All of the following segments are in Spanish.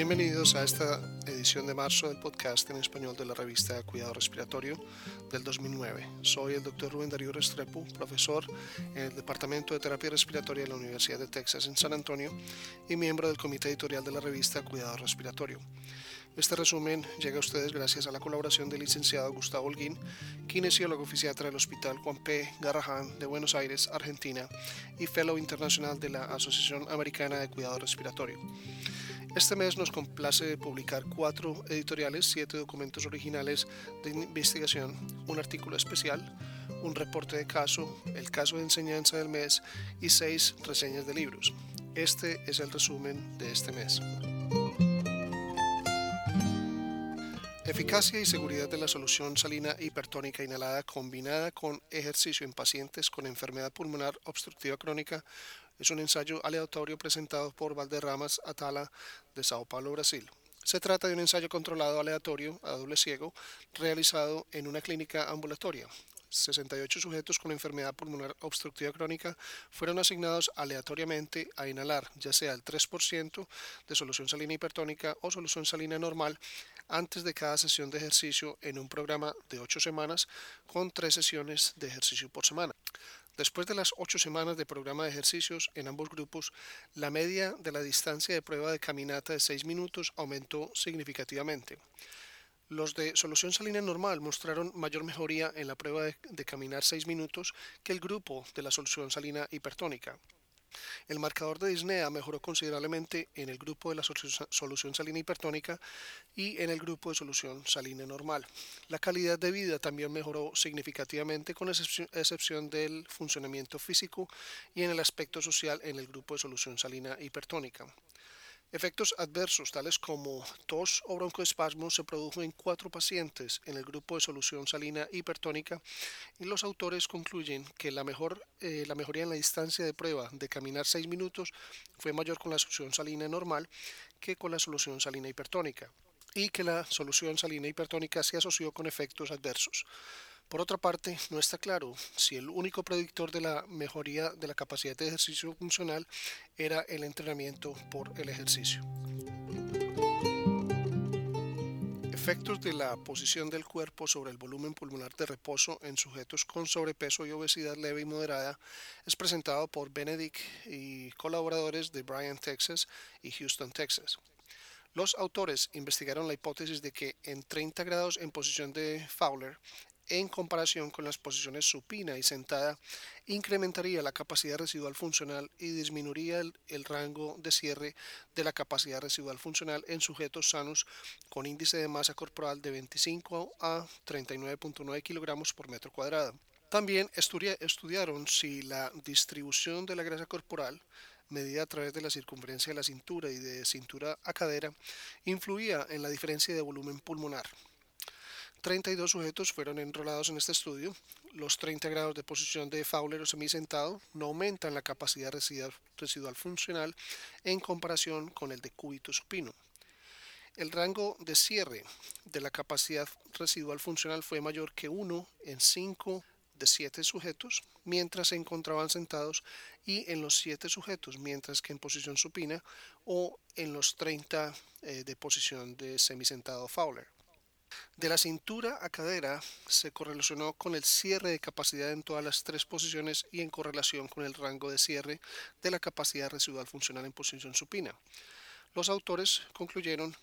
Bienvenidos a esta edición de marzo del podcast en español de la revista Cuidado Respiratorio del 2009. Soy el Dr. Rubén Darío Restrepo, profesor en el Departamento de Terapia Respiratoria de la Universidad de Texas en San Antonio y miembro del comité editorial de la revista Cuidado Respiratorio. Este resumen llega a ustedes gracias a la colaboración del licenciado Gustavo Holguín, kinesiólogo fisiatra del Hospital Juan P. Garrahan de Buenos Aires, Argentina, y fellow internacional de la Asociación Americana de Cuidado Respiratorio. Este mes nos complace publicar cuatro editoriales, siete documentos originales de investigación, un artículo especial, un reporte de caso, el caso de enseñanza del mes y seis reseñas de libros. Este es el resumen de este mes. Eficacia y seguridad de la solución salina hipertónica inhalada combinada con ejercicio en pacientes con enfermedad pulmonar obstructiva crónica es un ensayo aleatorio presentado por Valderramas Atala de Sao Paulo, Brasil. Se trata de un ensayo controlado aleatorio a doble ciego realizado en una clínica ambulatoria. 68 sujetos con enfermedad pulmonar obstructiva crónica fueron asignados aleatoriamente a inhalar ya sea el 3% de solución salina hipertónica o solución salina normal antes de cada sesión de ejercicio en un programa de 8 semanas con 3 sesiones de ejercicio por semana. Después de las ocho semanas de programa de ejercicios en ambos grupos, la media de la distancia de prueba de caminata de 6 minutos aumentó significativamente. Los de solución salina normal mostraron mayor mejoría en la prueba de, caminar 6 minutos que el grupo de la solución salina hipertónica. El marcador de disnea mejoró considerablemente en el grupo de la solución salina hipertónica y en el grupo de solución salina normal. La calidad de vida también mejoró significativamente con excepción del funcionamiento físico y en el aspecto social en el grupo de solución salina hipertónica. Efectos adversos tales como tos o broncoespasmo se produjo en cuatro pacientes en el grupo de solución salina hipertónica y los autores concluyen que la, mejor, eh, la mejoría en la distancia de prueba de caminar 6 minutos fue mayor con la solución salina normal que con la solución salina hipertónica y que la solución salina hipertónica se asoció con efectos adversos. Por otra parte, no está claro si el único predictor de la mejoría de la capacidad de ejercicio funcional era el entrenamiento por el ejercicio. Efectos de la posición del cuerpo sobre el volumen pulmonar de reposo en sujetos con sobrepeso y obesidad leve y moderada es presentado por Benedict y colaboradores de Bryan, Texas y Houston, Texas. Los autores investigaron la hipótesis de que en 30 grados en posición de Fowler en comparación con las posiciones supina y sentada, incrementaría la capacidad residual funcional y disminuiría el, rango de cierre de la capacidad residual funcional en sujetos sanos con índice de masa corporal de 25 a 39.9 kilogramos por metro cuadrado. También estudiaron si la distribución de la grasa corporal medida a través de la circunferencia de la cintura y de cintura a cadera, influía en la diferencia de volumen pulmonar. 32 sujetos fueron enrolados en este estudio. Los 30 grados de posición de Fowler o semisentado no aumentan la capacidad residual funcional en comparación con el de cúbito supino. El rango de cierre de la capacidad residual funcional fue mayor que 1 en 5 de 7 sujetos mientras se encontraban sentados y en los 7 sujetos mientras que en posición supina o en los 30 eh, de posición de semisentado Fowler. De la cintura a cadera se correlacionó con el cierre de capacidad en todas las tres posiciones y en correlación con el rango de cierre de la capacidad residual funcional en posición supina. Los autores concluyeron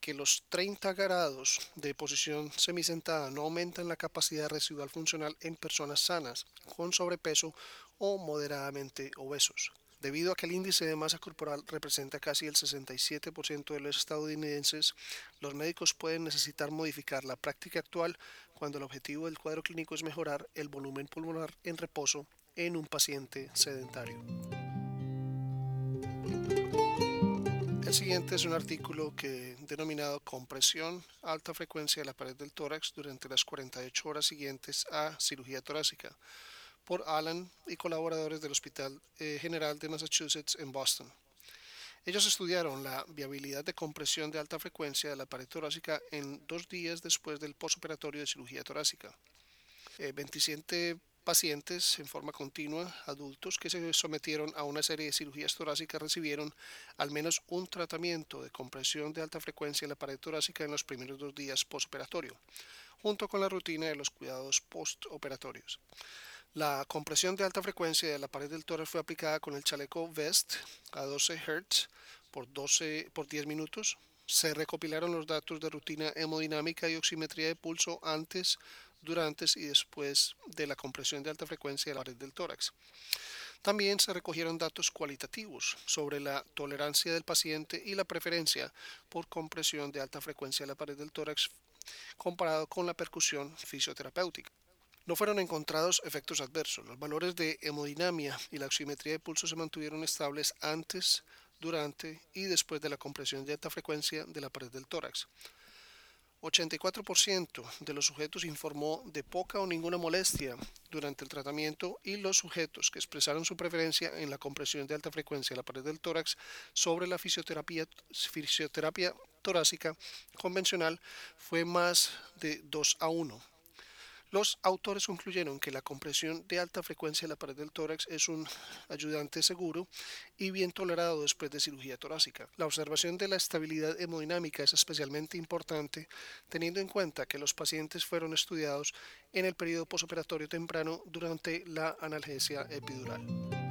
que los 30 grados de posición semisentada no aumentan la capacidad residual funcional en personas sanas, con sobrepeso o moderadamente obesos. Debido a que el índice de masa corporal representa casi el 67% de los estadounidenses, los médicos pueden necesitar modificar la práctica actual cuando el objetivo del cuadro clínico es mejorar el volumen pulmonar en reposo en un paciente sedentario. El siguiente es un artículo que denominado Compresión alta frecuencia de la pared del tórax durante las 48 horas siguientes a cirugía torácica por Allen y colaboradores del Hospital eh, General de Massachusetts en Boston. Ellos estudiaron la viabilidad de compresión de alta frecuencia de la pared torácica en dos días después del posoperatorio de cirugía torácica. 27 pacientes en forma continua, adultos que se sometieron a una serie de cirugías torácicas recibieron al menos un tratamiento de compresión de alta frecuencia en la pared torácica en los primeros dos días postoperatorio, junto con la rutina de los cuidados postoperatorios. La compresión de alta frecuencia de la pared del tórax fue aplicada con el chaleco VEST a 12 Hz por, 12, por 10 minutos. Se recopilaron los datos de rutina hemodinámica y oximetría de pulso antes, durante y después de la compresión de alta frecuencia de la pared del tórax. También se recogieron datos cualitativos sobre la tolerancia del paciente y la preferencia por compresión de alta frecuencia de la pared del tórax comparado con la percusión fisioterapéutica. No fueron encontrados efectos adversos. Los valores de hemodinamia y la oximetría de pulso se mantuvieron estables antes, durante y después de la compresión de alta frecuencia de la pared del tórax. 84% de los sujetos informó de poca o ninguna molestia durante el tratamiento y los sujetos que expresaron su preferencia en la compresión de alta frecuencia de la pared del tórax sobre la fisioterapia, fisioterapia torácica convencional fue más de 2 a 1 los autores concluyeron que la compresión de alta frecuencia de la pared del tórax es un ayudante seguro y bien tolerado después de cirugía torácica. La observación de la estabilidad hemodinámica es especialmente importante teniendo en cuenta que los pacientes fueron estudiados en el periodo posoperatorio temprano durante la analgesia epidural.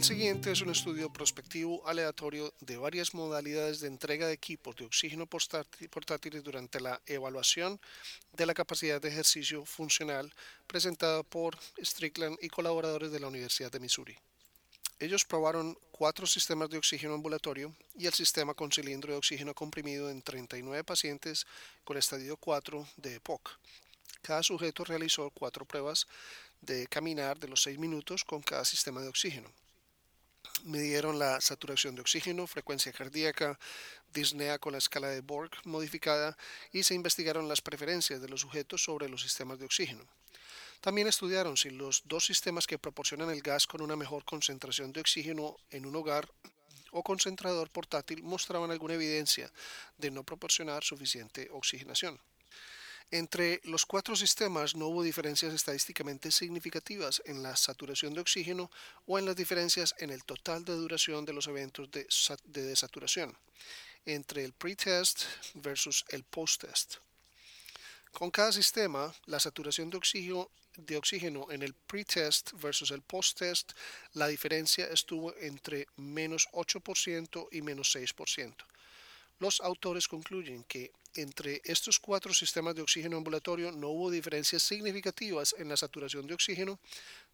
El siguiente es un estudio prospectivo aleatorio de varias modalidades de entrega de equipos de oxígeno portátiles durante la evaluación de la capacidad de ejercicio funcional presentado por Strickland y colaboradores de la Universidad de Missouri. Ellos probaron cuatro sistemas de oxígeno ambulatorio y el sistema con cilindro de oxígeno comprimido en 39 pacientes con estadio 4 de EPOC. Cada sujeto realizó cuatro pruebas de caminar de los 6 minutos con cada sistema de oxígeno midieron la saturación de oxígeno, frecuencia cardíaca, disnea con la escala de Borg modificada y se investigaron las preferencias de los sujetos sobre los sistemas de oxígeno. También estudiaron si los dos sistemas que proporcionan el gas con una mejor concentración de oxígeno en un hogar o concentrador portátil mostraban alguna evidencia de no proporcionar suficiente oxigenación. Entre los cuatro sistemas no hubo diferencias estadísticamente significativas en la saturación de oxígeno o en las diferencias en el total de duración de los eventos de, desaturación entre el pre-test versus el post-test. Con cada sistema, la saturación de oxígeno, de oxígeno en el pre-test versus el post-test, la diferencia estuvo entre menos 8% y menos 6%. Los autores concluyen que entre estos cuatro sistemas de oxígeno ambulatorio no hubo diferencias significativas en la saturación de oxígeno,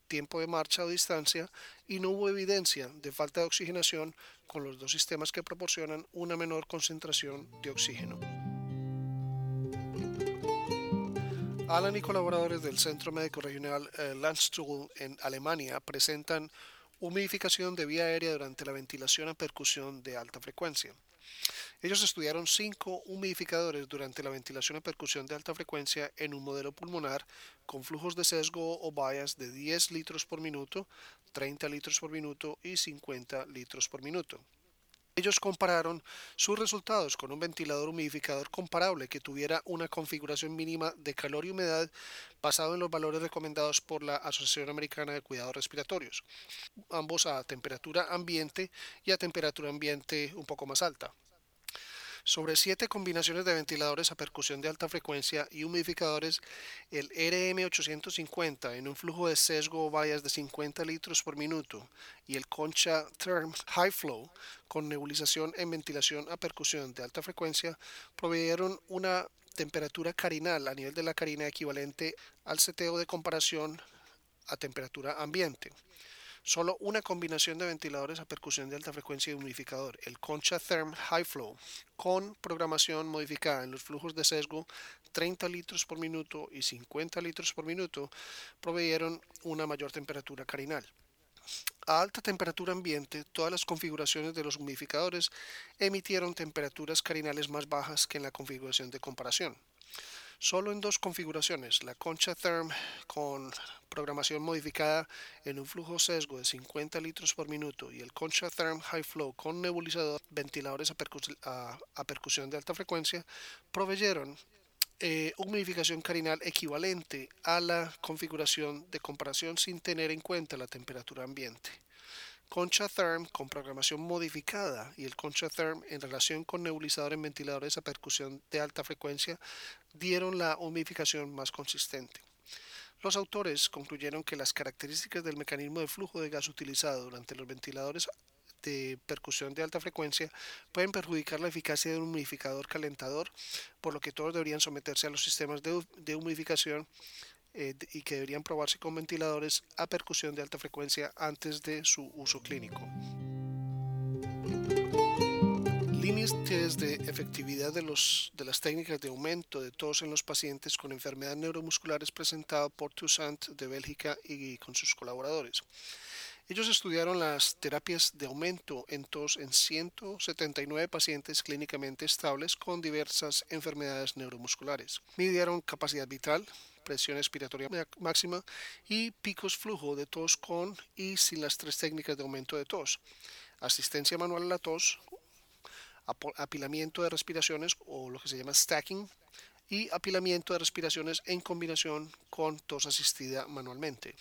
tiempo de marcha o distancia y no hubo evidencia de falta de oxigenación con los dos sistemas que proporcionan una menor concentración de oxígeno. Alan y colaboradores del Centro Médico Regional eh, Landstuhl en Alemania presentan humidificación de vía aérea durante la ventilación a percusión de alta frecuencia. Ellos estudiaron cinco humidificadores durante la ventilación a percusión de alta frecuencia en un modelo pulmonar con flujos de sesgo o bias de 10 litros por minuto, 30 litros por minuto y 50 litros por minuto. Ellos compararon sus resultados con un ventilador humidificador comparable que tuviera una configuración mínima de calor y humedad basado en los valores recomendados por la Asociación Americana de Cuidados Respiratorios, ambos a temperatura ambiente y a temperatura ambiente un poco más alta sobre siete combinaciones de ventiladores a percusión de alta frecuencia y humidificadores, el RM850 en un flujo de sesgo o vallas de 50 litros por minuto y el Concha Term High Flow con nebulización en ventilación a percusión de alta frecuencia proveyeron una temperatura carinal a nivel de la carina equivalente al seteo de comparación a temperatura ambiente. Solo una combinación de ventiladores a percusión de alta frecuencia y humidificador, el Concha Therm High Flow, con programación modificada en los flujos de sesgo 30 litros por minuto y 50 litros por minuto, proveyeron una mayor temperatura carinal. A alta temperatura ambiente, todas las configuraciones de los humidificadores emitieron temperaturas carinales más bajas que en la configuración de comparación. Solo en dos configuraciones, la Concha Therm con programación modificada en un flujo sesgo de 50 litros por minuto y el Concha Therm High Flow con nebulizador, ventiladores a, percusión de alta frecuencia, proveyeron eh, humidificación carinal equivalente a la configuración de comparación sin tener en cuenta la temperatura ambiente. Concha Therm con programación modificada y el Concha Therm en relación con nebulizador en ventiladores a percusión de alta frecuencia dieron la humidificación más consistente. Los autores concluyeron que las características del mecanismo de flujo de gas utilizado durante los ventiladores de percusión de alta frecuencia pueden perjudicar la eficacia de un humidificador calentador, por lo que todos deberían someterse a los sistemas de, humidificación eh, y que deberían probarse con ventiladores a percusión de alta frecuencia antes de su uso clínico. Límites de efectividad de, los, de las técnicas de aumento de tos en los pacientes con enfermedades neuromusculares presentado por Toussaint de Bélgica y con sus colaboradores. Ellos estudiaron las terapias de aumento en tos en 179 pacientes clínicamente estables con diversas enfermedades neuromusculares. Midieron capacidad vital, presión expiratoria máxima y picos flujo de tos con y sin las tres técnicas de aumento de tos. Asistencia manual a la tos, apilamiento de respiraciones o lo que se llama stacking y apilamiento de respiraciones en combinación con tos asistida manualmente.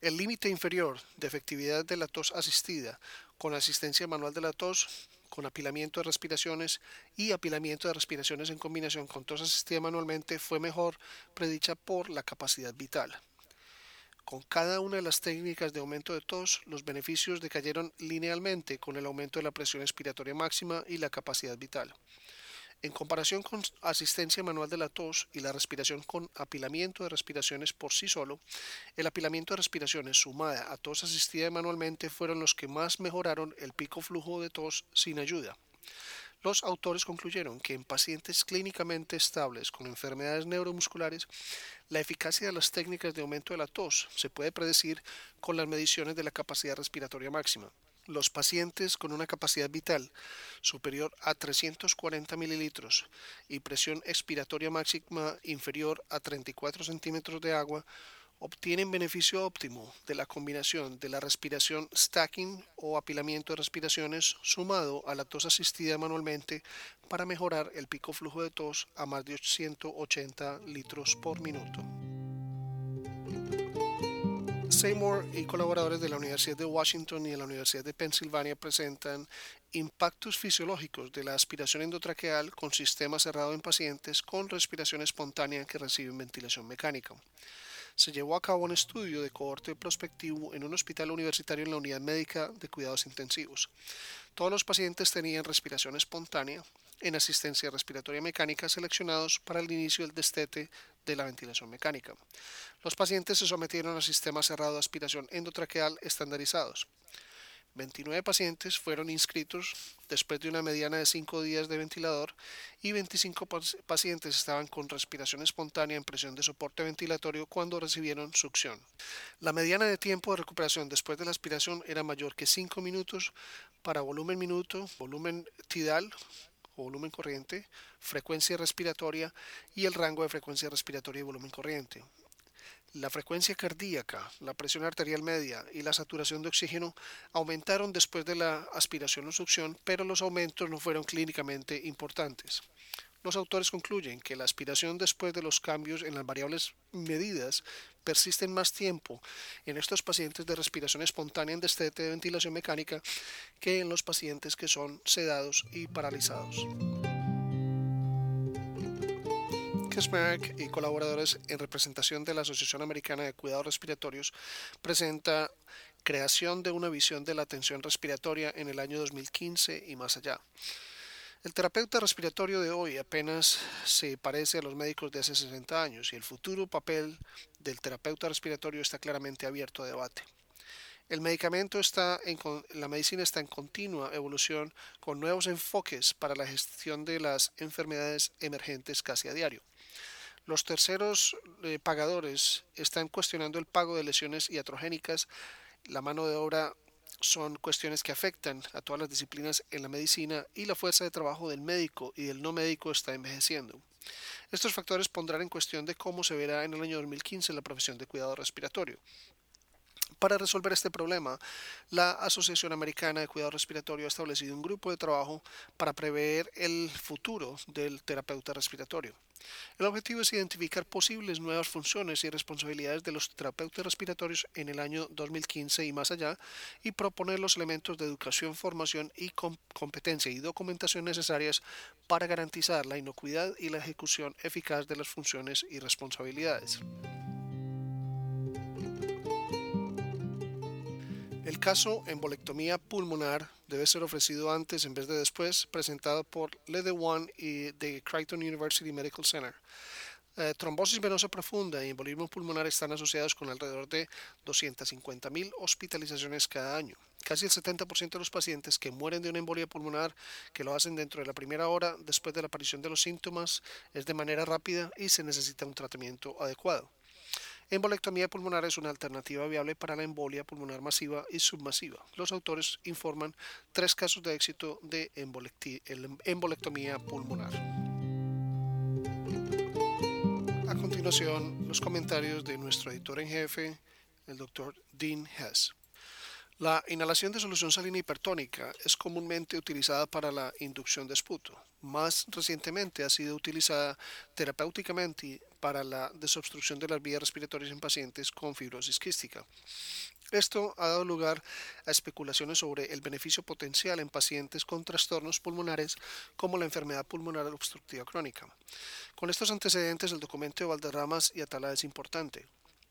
El límite inferior de efectividad de la tos asistida con asistencia manual de la tos, con apilamiento de respiraciones y apilamiento de respiraciones en combinación con tos asistida manualmente fue mejor predicha por la capacidad vital. Con cada una de las técnicas de aumento de tos, los beneficios decayeron linealmente con el aumento de la presión expiratoria máxima y la capacidad vital. En comparación con asistencia manual de la tos y la respiración con apilamiento de respiraciones por sí solo, el apilamiento de respiraciones sumada a tos asistida manualmente fueron los que más mejoraron el pico flujo de tos sin ayuda. Los autores concluyeron que en pacientes clínicamente estables con enfermedades neuromusculares, la eficacia de las técnicas de aumento de la tos se puede predecir con las mediciones de la capacidad respiratoria máxima los pacientes con una capacidad vital superior a 340 mililitros y presión expiratoria máxima inferior a 34 centímetros de agua obtienen beneficio óptimo de la combinación de la respiración stacking o apilamiento de respiraciones sumado a la tos asistida manualmente para mejorar el pico flujo de tos a más de 180 litros por minuto. Seymour y colaboradores de la Universidad de Washington y de la Universidad de Pensilvania presentan impactos fisiológicos de la aspiración endotraqueal con sistema cerrado en pacientes con respiración espontánea que reciben ventilación mecánica. Se llevó a cabo un estudio de cohorte prospectivo en un hospital universitario en la unidad médica de cuidados intensivos. Todos los pacientes tenían respiración espontánea en asistencia respiratoria mecánica seleccionados para el inicio del destete de la ventilación mecánica. Los pacientes se sometieron a sistemas cerrado de aspiración endotraqueal estandarizados. 29 pacientes fueron inscritos después de una mediana de 5 días de ventilador y 25 pacientes estaban con respiración espontánea en presión de soporte ventilatorio cuando recibieron succión. La mediana de tiempo de recuperación después de la aspiración era mayor que 5 minutos para volumen minuto, volumen tidal volumen corriente, frecuencia respiratoria y el rango de frecuencia respiratoria y volumen corriente. La frecuencia cardíaca, la presión arterial media y la saturación de oxígeno aumentaron después de la aspiración o succión, pero los aumentos no fueron clínicamente importantes. Los autores concluyen que la aspiración después de los cambios en las variables medidas persisten más tiempo en estos pacientes de respiración espontánea en destete de ventilación mecánica que en los pacientes que son sedados y paralizados. Kesmark y colaboradores en representación de la Asociación Americana de Cuidados Respiratorios presenta creación de una visión de la atención respiratoria en el año 2015 y más allá. El terapeuta respiratorio de hoy apenas se parece a los médicos de hace 60 años y el futuro papel del terapeuta respiratorio está claramente abierto a debate. La medicina está en continua evolución con nuevos enfoques para la gestión de las enfermedades emergentes casi a diario. Los terceros eh, pagadores están cuestionando el pago de lesiones iatrogénicas, la mano de obra son cuestiones que afectan a todas las disciplinas en la medicina y la fuerza de trabajo del médico y del no médico está envejeciendo. Estos factores pondrán en cuestión de cómo se verá en el año 2015 la profesión de cuidado respiratorio. Para resolver este problema, la Asociación Americana de Cuidado Respiratorio ha establecido un grupo de trabajo para prever el futuro del terapeuta respiratorio. El objetivo es identificar posibles nuevas funciones y responsabilidades de los terapeutas respiratorios en el año 2015 y más allá y proponer los elementos de educación, formación y competencia y documentación necesarias para garantizar la inocuidad y la ejecución eficaz de las funciones y responsabilidades. El caso embolectomía pulmonar debe ser ofrecido antes en vez de después, presentado por Lede One y de Creighton University Medical Center. Eh, trombosis venosa profunda y embolismo pulmonar están asociados con alrededor de 250.000 hospitalizaciones cada año. Casi el 70% de los pacientes que mueren de una embolia pulmonar, que lo hacen dentro de la primera hora después de la aparición de los síntomas, es de manera rápida y se necesita un tratamiento adecuado. Embolectomía pulmonar es una alternativa viable para la embolia pulmonar masiva y submasiva. Los autores informan tres casos de éxito de embolectomía pulmonar. A continuación, los comentarios de nuestro editor en jefe, el doctor Dean Hess. La inhalación de solución salina hipertónica es comúnmente utilizada para la inducción de esputo. Más recientemente ha sido utilizada terapéuticamente para la desobstrucción de las vías respiratorias en pacientes con fibrosis quística. Esto ha dado lugar a especulaciones sobre el beneficio potencial en pacientes con trastornos pulmonares como la enfermedad pulmonar obstructiva crónica. Con estos antecedentes, el documento de Valderramas y Atala es importante.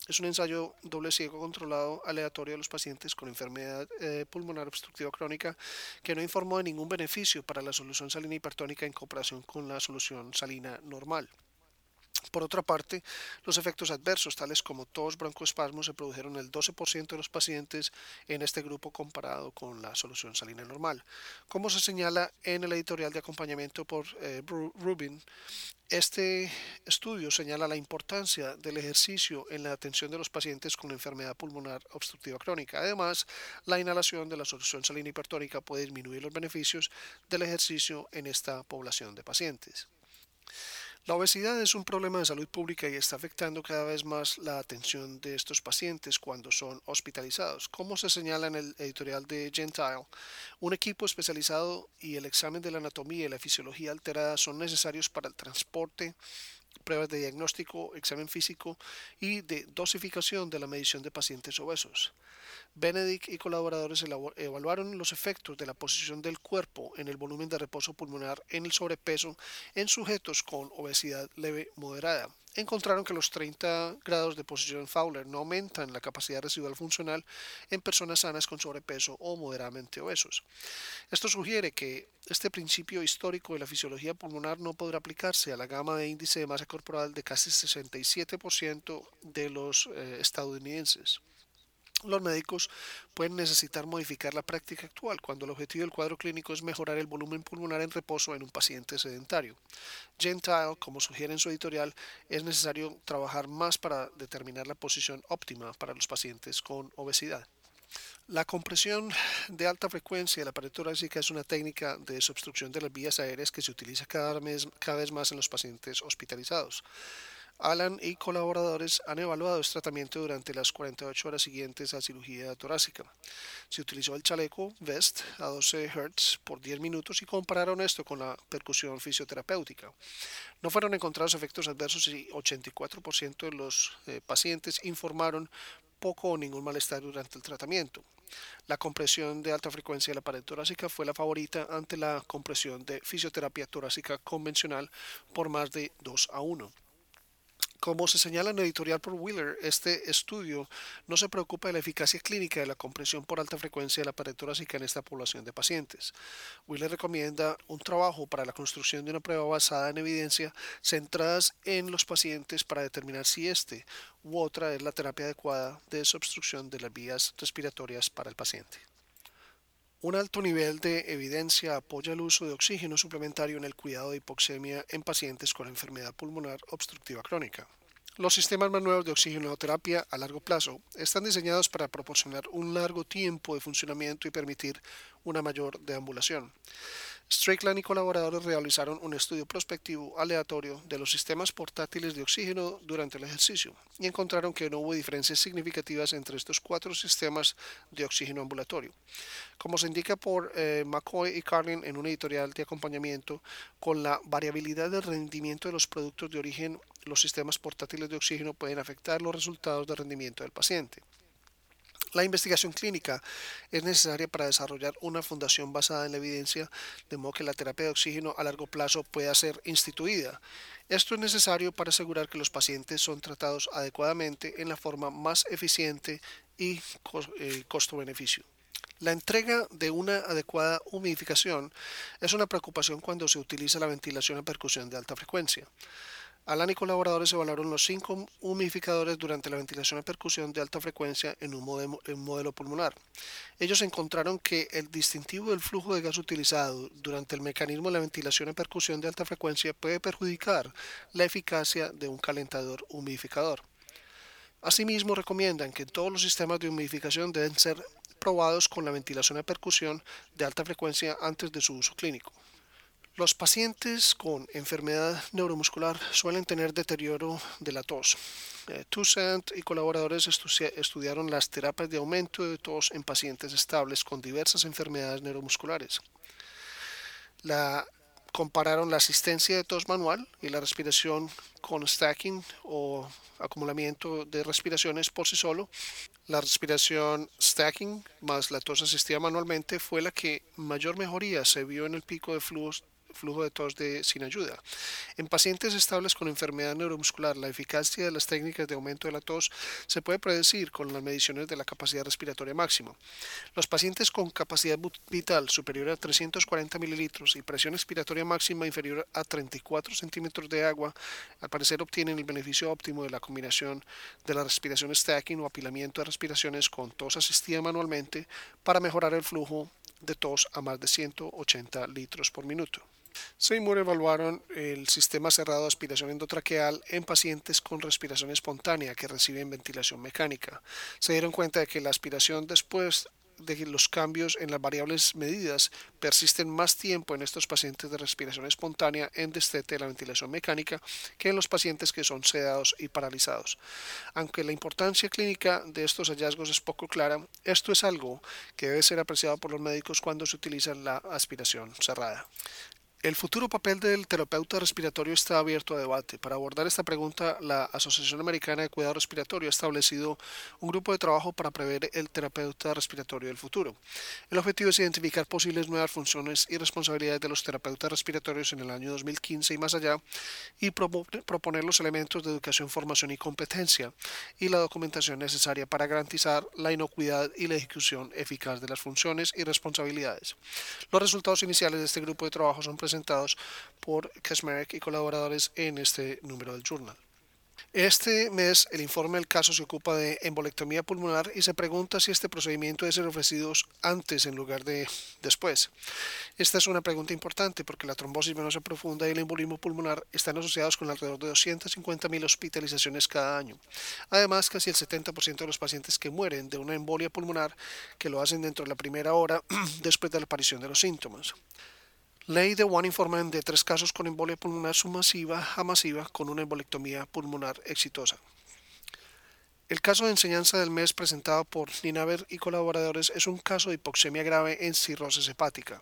Es un ensayo doble ciego controlado aleatorio de los pacientes con enfermedad eh, pulmonar obstructiva crónica que no informó de ningún beneficio para la solución salina hipertónica en comparación con la solución salina normal. Por otra parte, los efectos adversos, tales como tos, broncoespasmos, se produjeron en el 12% de los pacientes en este grupo comparado con la solución salina normal. Como se señala en el editorial de acompañamiento por eh, Rubin, este estudio señala la importancia del ejercicio en la atención de los pacientes con enfermedad pulmonar obstructiva crónica. Además, la inhalación de la solución salina hipertónica puede disminuir los beneficios del ejercicio en esta población de pacientes. La obesidad es un problema de salud pública y está afectando cada vez más la atención de estos pacientes cuando son hospitalizados. Como se señala en el editorial de Gentile, un equipo especializado y el examen de la anatomía y la fisiología alterada son necesarios para el transporte, pruebas de diagnóstico, examen físico y de dosificación de la medición de pacientes obesos. Benedict y colaboradores evaluaron los efectos de la posición del cuerpo en el volumen de reposo pulmonar en el sobrepeso en sujetos con obesidad leve moderada. Encontraron que los 30 grados de posición Fowler no aumentan la capacidad residual funcional en personas sanas con sobrepeso o moderadamente obesos. Esto sugiere que este principio histórico de la fisiología pulmonar no podrá aplicarse a la gama de índice de masa corporal de casi 67% de los eh, estadounidenses los médicos pueden necesitar modificar la práctica actual cuando el objetivo del cuadro clínico es mejorar el volumen pulmonar en reposo en un paciente sedentario. Gentile, como sugiere en su editorial, es necesario trabajar más para determinar la posición óptima para los pacientes con obesidad. La compresión de alta frecuencia de la pared torácica es una técnica de desobstrucción de las vías aéreas que se utiliza cada vez, más en los pacientes hospitalizados. Alan y colaboradores han evaluado este tratamiento durante las 48 horas siguientes a cirugía torácica. Se utilizó el chaleco VEST a 12 Hz por 10 minutos y compararon esto con la percusión fisioterapéutica. No fueron encontrados efectos adversos y 84% de los eh, pacientes informaron poco o ningún malestar durante el tratamiento. La compresión de alta frecuencia de la pared torácica fue la favorita ante la compresión de fisioterapia torácica convencional por más de 2 a 1. Como se señala en editorial por Wheeler, este estudio no se preocupa de la eficacia clínica de la compresión por alta frecuencia de la pared torácica en esta población de pacientes. Wheeler recomienda un trabajo para la construcción de una prueba basada en evidencia centradas en los pacientes para determinar si este u otra es la terapia adecuada de desobstrucción de las vías respiratorias para el paciente. Un alto nivel de evidencia apoya el uso de oxígeno suplementario en el cuidado de hipoxemia en pacientes con enfermedad pulmonar obstructiva crónica. Los sistemas más nuevos de oxigenoterapia a largo plazo están diseñados para proporcionar un largo tiempo de funcionamiento y permitir una mayor deambulación. Strickland y colaboradores realizaron un estudio prospectivo aleatorio de los sistemas portátiles de oxígeno durante el ejercicio y encontraron que no hubo diferencias significativas entre estos cuatro sistemas de oxígeno ambulatorio. Como se indica por eh, McCoy y Carlin en un editorial de acompañamiento, con la variabilidad del rendimiento de los productos de origen, los sistemas portátiles de oxígeno pueden afectar los resultados de rendimiento del paciente. La investigación clínica es necesaria para desarrollar una fundación basada en la evidencia, de modo que la terapia de oxígeno a largo plazo pueda ser instituida. Esto es necesario para asegurar que los pacientes son tratados adecuadamente en la forma más eficiente y eh, costo-beneficio. La entrega de una adecuada humidificación es una preocupación cuando se utiliza la ventilación a percusión de alta frecuencia. Alan y colaboradores evaluaron los cinco humidificadores durante la ventilación a percusión de alta frecuencia en un, modelo, pulmonar. Ellos encontraron que el distintivo del flujo de gas utilizado durante el mecanismo de la ventilación a percusión de alta frecuencia puede perjudicar la eficacia de un calentador humidificador. Asimismo, recomiendan que todos los sistemas de humidificación deben ser probados con la ventilación a percusión de alta frecuencia antes de su uso clínico. Los pacientes con enfermedad neuromuscular suelen tener deterioro de la tos. Eh, Toussaint y colaboradores estudiaron las terapias de aumento de tos en pacientes estables con diversas enfermedades neuromusculares. La, compararon la asistencia de tos manual y la respiración con stacking o acumulamiento de respiraciones por sí solo. La respiración stacking más la tos asistida manualmente fue la que mayor mejoría se vio en el pico de flujos flujo de tos de, sin ayuda. En pacientes estables con enfermedad neuromuscular, la eficacia de las técnicas de aumento de la tos se puede predecir con las mediciones de la capacidad respiratoria máxima. Los pacientes con capacidad vital superior a 340 mililitros y presión expiratoria máxima inferior a 34 centímetros de agua, al parecer obtienen el beneficio óptimo de la combinación de la respiración stacking o apilamiento de respiraciones con tos asistida manualmente para mejorar el flujo de tos a más de 180 litros por minuto. Seymour evaluaron el sistema cerrado de aspiración endotraqueal en pacientes con respiración espontánea que reciben ventilación mecánica. Se dieron cuenta de que la aspiración después de que los cambios en las variables medidas persisten más tiempo en estos pacientes de respiración espontánea en destete de la ventilación mecánica que en los pacientes que son sedados y paralizados. Aunque la importancia clínica de estos hallazgos es poco clara, esto es algo que debe ser apreciado por los médicos cuando se utiliza la aspiración cerrada. El futuro papel del terapeuta respiratorio está abierto a debate. Para abordar esta pregunta, la Asociación Americana de Cuidado Respiratorio ha establecido un grupo de trabajo para prever el terapeuta respiratorio del futuro. El objetivo es identificar posibles nuevas funciones y responsabilidades de los terapeutas respiratorios en el año 2015 y más allá y proponer los elementos de educación, formación y competencia y la documentación necesaria para garantizar la inocuidad y la ejecución eficaz de las funciones y responsabilidades. Los resultados iniciales de este grupo de trabajo son presentados por Kasmerek y colaboradores en este número del journal. Este mes el informe del caso se ocupa de embolectomía pulmonar y se pregunta si este procedimiento debe ser ofrecido antes en lugar de después. Esta es una pregunta importante porque la trombosis venosa profunda y el embolismo pulmonar están asociados con alrededor de 250.000 hospitalizaciones cada año. Además, casi el 70% de los pacientes que mueren de una embolia pulmonar que lo hacen dentro de la primera hora después de la aparición de los síntomas. Ley de One informan de tres casos con embolia pulmonar submasiva a masiva con una embolectomía pulmonar exitosa. El caso de enseñanza del mes presentado por Ninaver y colaboradores es un caso de hipoxemia grave en cirrosis hepática.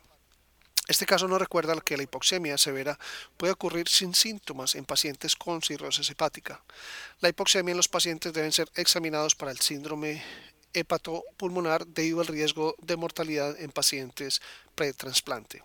Este caso nos recuerda que la hipoxemia severa puede ocurrir sin síntomas en pacientes con cirrosis hepática. La hipoxemia en los pacientes deben ser examinados para el síndrome hepatopulmonar debido al riesgo de mortalidad en pacientes pretransplante.